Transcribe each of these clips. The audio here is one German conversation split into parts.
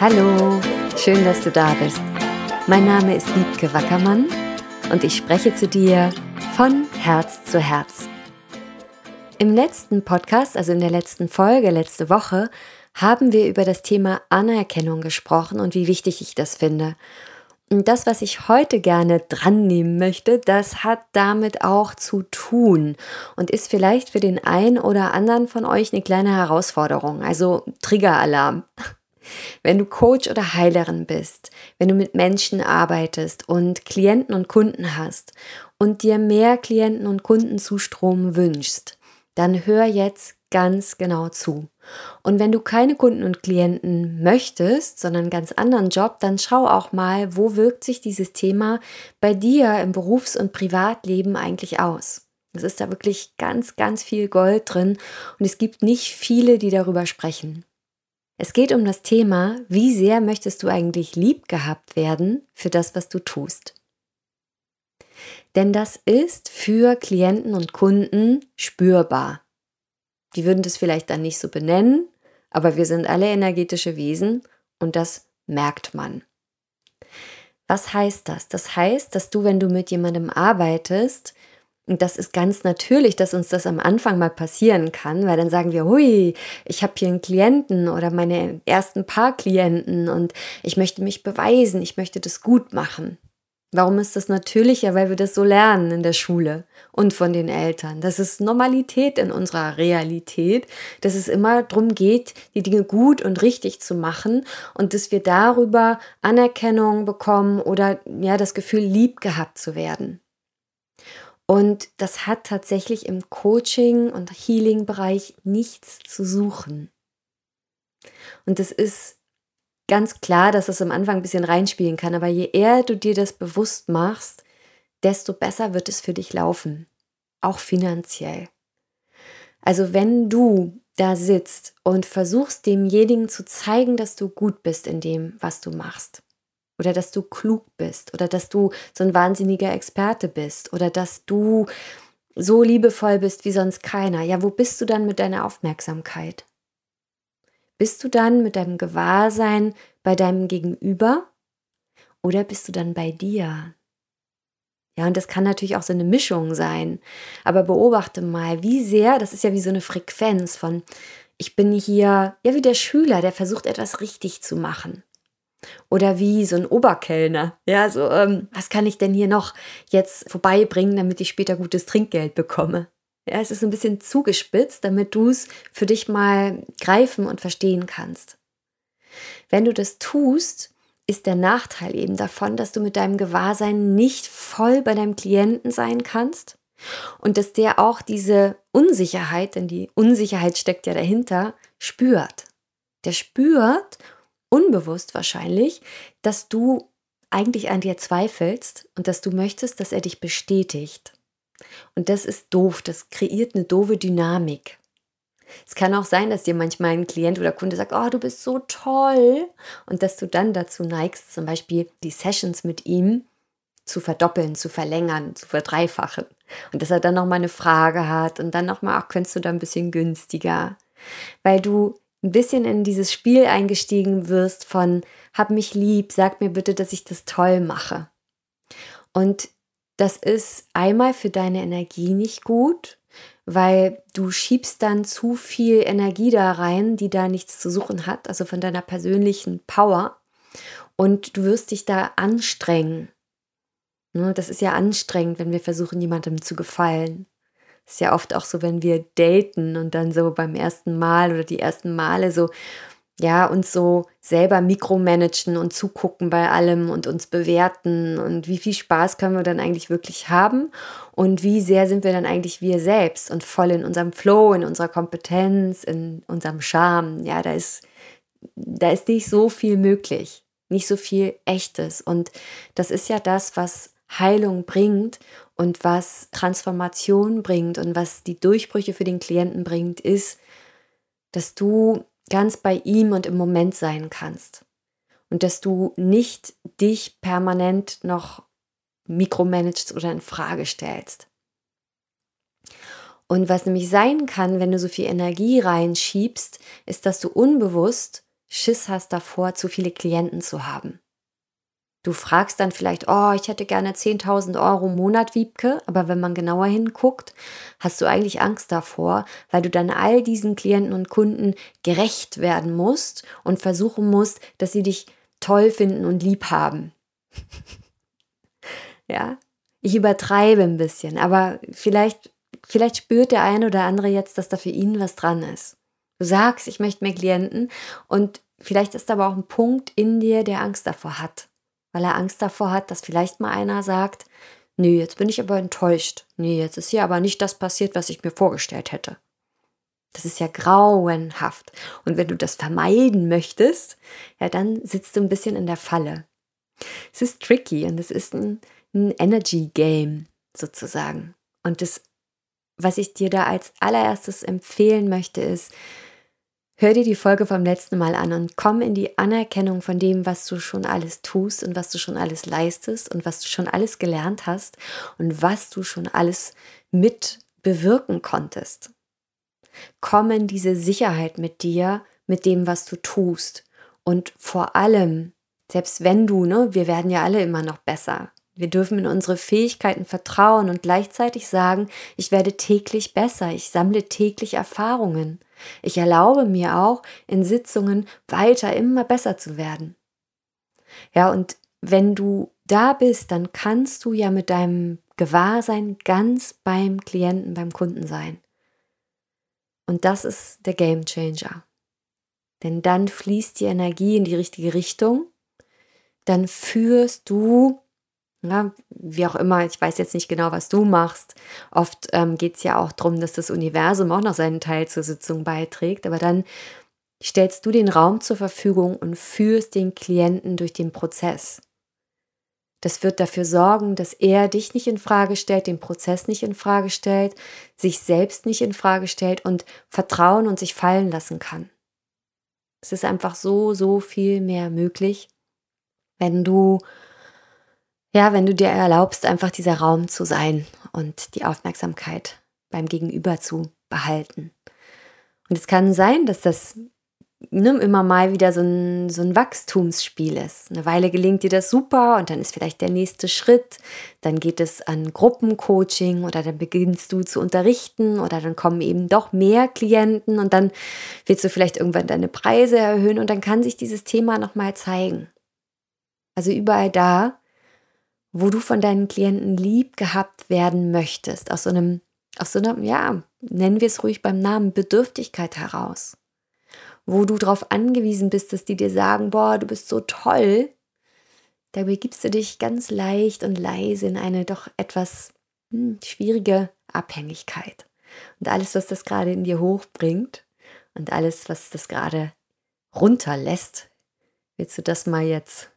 Hallo, schön, dass du da bist. Mein Name ist Liebke Wackermann und ich spreche zu dir von Herz zu Herz. Im letzten Podcast, also in der letzten Folge, letzte Woche, haben wir über das Thema Anerkennung gesprochen und wie wichtig ich das finde. Und das, was ich heute gerne dran nehmen möchte, das hat damit auch zu tun und ist vielleicht für den einen oder anderen von euch eine kleine Herausforderung, also Triggeralarm. Wenn du Coach oder Heilerin bist, wenn du mit Menschen arbeitest und Klienten und Kunden hast und dir mehr Klienten und Kundenzustrom wünschst, dann hör jetzt ganz genau zu. Und wenn du keine Kunden und Klienten möchtest, sondern einen ganz anderen Job, dann schau auch mal, wo wirkt sich dieses Thema bei dir im Berufs- und Privatleben eigentlich aus. Es ist da wirklich ganz, ganz viel Gold drin und es gibt nicht viele, die darüber sprechen. Es geht um das Thema, wie sehr möchtest du eigentlich lieb gehabt werden für das, was du tust. Denn das ist für Klienten und Kunden spürbar. Die würden das vielleicht dann nicht so benennen, aber wir sind alle energetische Wesen und das merkt man. Was heißt das? Das heißt, dass du, wenn du mit jemandem arbeitest, und das ist ganz natürlich, dass uns das am Anfang mal passieren kann, weil dann sagen wir, hui, ich habe hier einen Klienten oder meine ersten paar Klienten und ich möchte mich beweisen, ich möchte das gut machen. Warum ist das natürlicher? Weil wir das so lernen in der Schule und von den Eltern. Das ist Normalität in unserer Realität, dass es immer darum geht, die Dinge gut und richtig zu machen und dass wir darüber Anerkennung bekommen oder ja das Gefühl, lieb gehabt zu werden. Und das hat tatsächlich im Coaching- und Healing-Bereich nichts zu suchen. Und das ist ganz klar, dass es am Anfang ein bisschen reinspielen kann, aber je eher du dir das bewusst machst, desto besser wird es für dich laufen, auch finanziell. Also wenn du da sitzt und versuchst demjenigen zu zeigen, dass du gut bist in dem, was du machst, oder dass du klug bist, oder dass du so ein wahnsinniger Experte bist, oder dass du so liebevoll bist wie sonst keiner, ja, wo bist du dann mit deiner Aufmerksamkeit? Bist du dann mit deinem Gewahrsein bei deinem Gegenüber oder bist du dann bei dir? Ja, und das kann natürlich auch so eine Mischung sein. Aber beobachte mal, wie sehr, das ist ja wie so eine Frequenz von, ich bin hier, ja, wie der Schüler, der versucht, etwas richtig zu machen. Oder wie so ein Oberkellner. Ja, so, ähm, was kann ich denn hier noch jetzt vorbeibringen, damit ich später gutes Trinkgeld bekomme? Ja, es ist ein bisschen zugespitzt, damit du es für dich mal greifen und verstehen kannst. Wenn du das tust, ist der Nachteil eben davon, dass du mit deinem Gewahrsein nicht voll bei deinem Klienten sein kannst und dass der auch diese Unsicherheit, denn die Unsicherheit steckt ja dahinter, spürt. Der spürt, unbewusst wahrscheinlich, dass du eigentlich an dir zweifelst und dass du möchtest, dass er dich bestätigt. Und das ist doof, das kreiert eine doofe Dynamik. Es kann auch sein, dass dir manchmal ein Klient oder Kunde sagt, oh, du bist so toll. Und dass du dann dazu neigst, zum Beispiel die Sessions mit ihm zu verdoppeln, zu verlängern, zu verdreifachen. Und dass er dann nochmal eine Frage hat und dann nochmal, ach, könntest du da ein bisschen günstiger. Weil du ein bisschen in dieses Spiel eingestiegen wirst von, hab mich lieb, sag mir bitte, dass ich das toll mache. Und das ist einmal für deine Energie nicht gut, weil du schiebst dann zu viel Energie da rein, die da nichts zu suchen hat, also von deiner persönlichen Power. Und du wirst dich da anstrengen. Ne, das ist ja anstrengend, wenn wir versuchen, jemandem zu gefallen. Ist ja oft auch so, wenn wir daten und dann so beim ersten Mal oder die ersten Male so ja, uns so selber mikromanagen und zugucken bei allem und uns bewerten und wie viel Spaß können wir dann eigentlich wirklich haben und wie sehr sind wir dann eigentlich wir selbst und voll in unserem Flow, in unserer Kompetenz, in unserem Charme. Ja, da ist, da ist nicht so viel möglich, nicht so viel Echtes und das ist ja das, was Heilung bringt und was Transformation bringt und was die Durchbrüche für den Klienten bringt, ist, dass du ganz bei ihm und im Moment sein kannst. Und dass du nicht dich permanent noch mikromanagst oder in Frage stellst. Und was nämlich sein kann, wenn du so viel Energie reinschiebst, ist, dass du unbewusst Schiss hast davor, zu viele Klienten zu haben. Du fragst dann vielleicht, oh, ich hätte gerne 10.000 Euro im Monat, Wiebke, aber wenn man genauer hinguckt, hast du eigentlich Angst davor, weil du dann all diesen Klienten und Kunden gerecht werden musst und versuchen musst, dass sie dich toll finden und lieb haben. ja, ich übertreibe ein bisschen, aber vielleicht, vielleicht spürt der eine oder andere jetzt, dass da für ihn was dran ist. Du sagst, ich möchte mehr Klienten und vielleicht ist aber auch ein Punkt in dir, der Angst davor hat weil er Angst davor hat, dass vielleicht mal einer sagt, nee, jetzt bin ich aber enttäuscht. Nee, jetzt ist hier aber nicht das passiert, was ich mir vorgestellt hätte. Das ist ja grauenhaft. Und wenn du das vermeiden möchtest, ja, dann sitzt du ein bisschen in der Falle. Es ist tricky und es ist ein, ein Energy Game sozusagen. Und das, was ich dir da als allererstes empfehlen möchte, ist, Hör dir die Folge vom letzten Mal an und komm in die Anerkennung von dem, was du schon alles tust und was du schon alles leistest und was du schon alles gelernt hast und was du schon alles mit bewirken konntest. Komm in diese Sicherheit mit dir, mit dem, was du tust. Und vor allem, selbst wenn du, ne, wir werden ja alle immer noch besser. Wir dürfen in unsere Fähigkeiten vertrauen und gleichzeitig sagen, ich werde täglich besser, ich sammle täglich Erfahrungen. Ich erlaube mir auch, in Sitzungen weiter immer besser zu werden. Ja, und wenn du da bist, dann kannst du ja mit deinem Gewahrsein ganz beim Klienten, beim Kunden sein. Und das ist der Game Changer. Denn dann fließt die Energie in die richtige Richtung. Dann führst du ja, wie auch immer, ich weiß jetzt nicht genau, was du machst. Oft ähm, geht es ja auch darum, dass das Universum auch noch seinen Teil zur Sitzung beiträgt. Aber dann stellst du den Raum zur Verfügung und führst den Klienten durch den Prozess. Das wird dafür sorgen, dass er dich nicht in Frage stellt, den Prozess nicht in Frage stellt, sich selbst nicht in Frage stellt und vertrauen und sich fallen lassen kann. Es ist einfach so, so viel mehr möglich, wenn du ja, wenn du dir erlaubst, einfach dieser Raum zu sein und die Aufmerksamkeit beim Gegenüber zu behalten. Und es kann sein, dass das ne, immer mal wieder so ein, so ein Wachstumsspiel ist. Eine Weile gelingt dir das super und dann ist vielleicht der nächste Schritt. Dann geht es an Gruppencoaching oder dann beginnst du zu unterrichten oder dann kommen eben doch mehr Klienten und dann willst du vielleicht irgendwann deine Preise erhöhen und dann kann sich dieses Thema nochmal zeigen. Also überall da, wo du von deinen Klienten lieb gehabt werden möchtest, aus so einem, aus so einem, ja, nennen wir es ruhig beim Namen, Bedürftigkeit heraus. Wo du darauf angewiesen bist, dass die dir sagen, boah, du bist so toll, da begibst du dich ganz leicht und leise in eine doch etwas hm, schwierige Abhängigkeit. Und alles, was das gerade in dir hochbringt und alles, was das gerade runterlässt, willst du das mal jetzt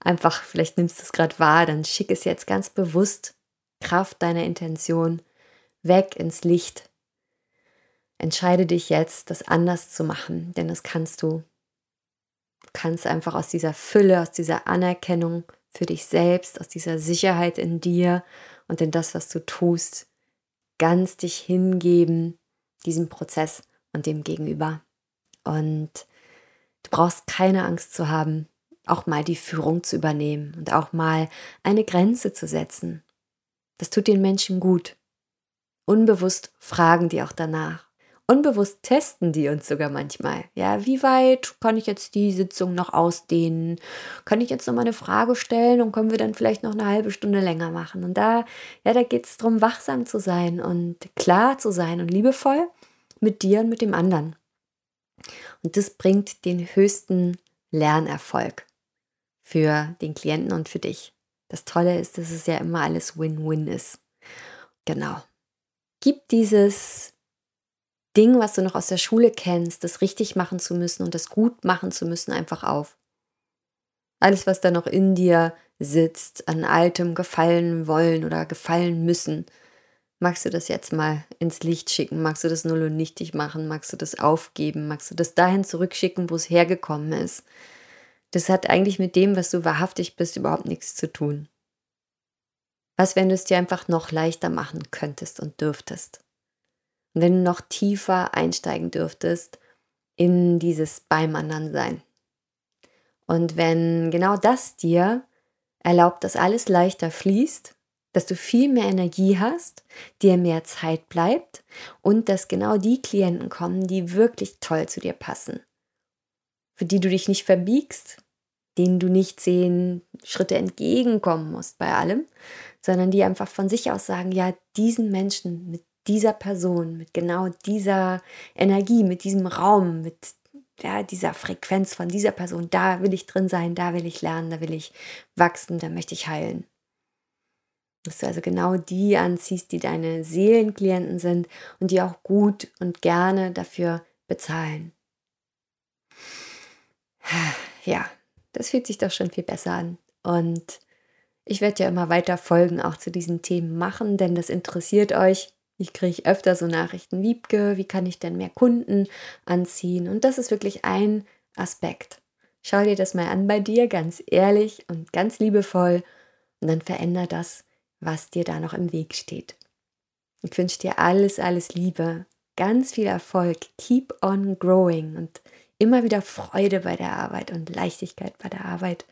einfach, vielleicht nimmst du es gerade wahr, dann schick es jetzt ganz bewusst, Kraft deiner Intention, weg ins Licht. Entscheide dich jetzt, das anders zu machen, denn das kannst du. Du kannst einfach aus dieser Fülle, aus dieser Anerkennung für dich selbst, aus dieser Sicherheit in dir und in das, was du tust, ganz dich hingeben, diesem Prozess und dem Gegenüber. Und du brauchst keine Angst zu haben, auch mal die Führung zu übernehmen und auch mal eine Grenze zu setzen. Das tut den Menschen gut. Unbewusst fragen die auch danach. Unbewusst testen die uns sogar manchmal. Ja, wie weit kann ich jetzt die Sitzung noch ausdehnen? Kann ich jetzt noch mal eine Frage stellen und können wir dann vielleicht noch eine halbe Stunde länger machen? Und da, ja, da geht es darum, wachsam zu sein und klar zu sein und liebevoll mit dir und mit dem anderen. Und das bringt den höchsten Lernerfolg für den Klienten und für dich. Das Tolle ist, dass es ja immer alles Win-Win ist. Genau. Gib dieses Ding, was du noch aus der Schule kennst, das richtig machen zu müssen und das gut machen zu müssen, einfach auf. Alles, was da noch in dir sitzt, an altem gefallen wollen oder gefallen müssen, magst du das jetzt mal ins Licht schicken? Magst du das null und nichtig machen? Magst du das aufgeben? Magst du das dahin zurückschicken, wo es hergekommen ist? Das hat eigentlich mit dem, was du wahrhaftig bist, überhaupt nichts zu tun. Was, wenn du es dir einfach noch leichter machen könntest und dürftest? Und wenn du noch tiefer einsteigen dürftest in dieses beim anderen sein. Und wenn genau das dir erlaubt, dass alles leichter fließt, dass du viel mehr Energie hast, dir mehr Zeit bleibt und dass genau die Klienten kommen, die wirklich toll zu dir passen, für die du dich nicht verbiegst, denen du nicht zehn Schritte entgegenkommen musst bei allem, sondern die einfach von sich aus sagen, ja, diesen Menschen mit dieser Person, mit genau dieser Energie, mit diesem Raum, mit ja, dieser Frequenz von dieser Person, da will ich drin sein, da will ich lernen, da will ich wachsen, da möchte ich heilen. Dass du also genau die anziehst, die deine Seelenklienten sind und die auch gut und gerne dafür bezahlen. Ja, das fühlt sich doch schon viel besser an. Und ich werde ja immer weiter Folgen auch zu diesen Themen machen, denn das interessiert euch. Ich kriege öfter so Nachrichten, Wiebke, wie kann ich denn mehr Kunden anziehen? Und das ist wirklich ein Aspekt. Schau dir das mal an bei dir, ganz ehrlich und ganz liebevoll. Und dann veränder das, was dir da noch im Weg steht. Ich wünsche dir alles, alles Liebe, ganz viel Erfolg, keep on growing und immer wieder Freude bei der Arbeit und Leichtigkeit bei der Arbeit.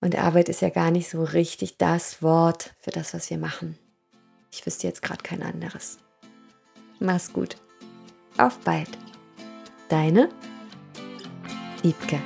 Und Arbeit ist ja gar nicht so richtig das Wort für das, was wir machen. Ich wüsste jetzt gerade kein anderes. Mach's gut. Auf bald. Deine Wiebke.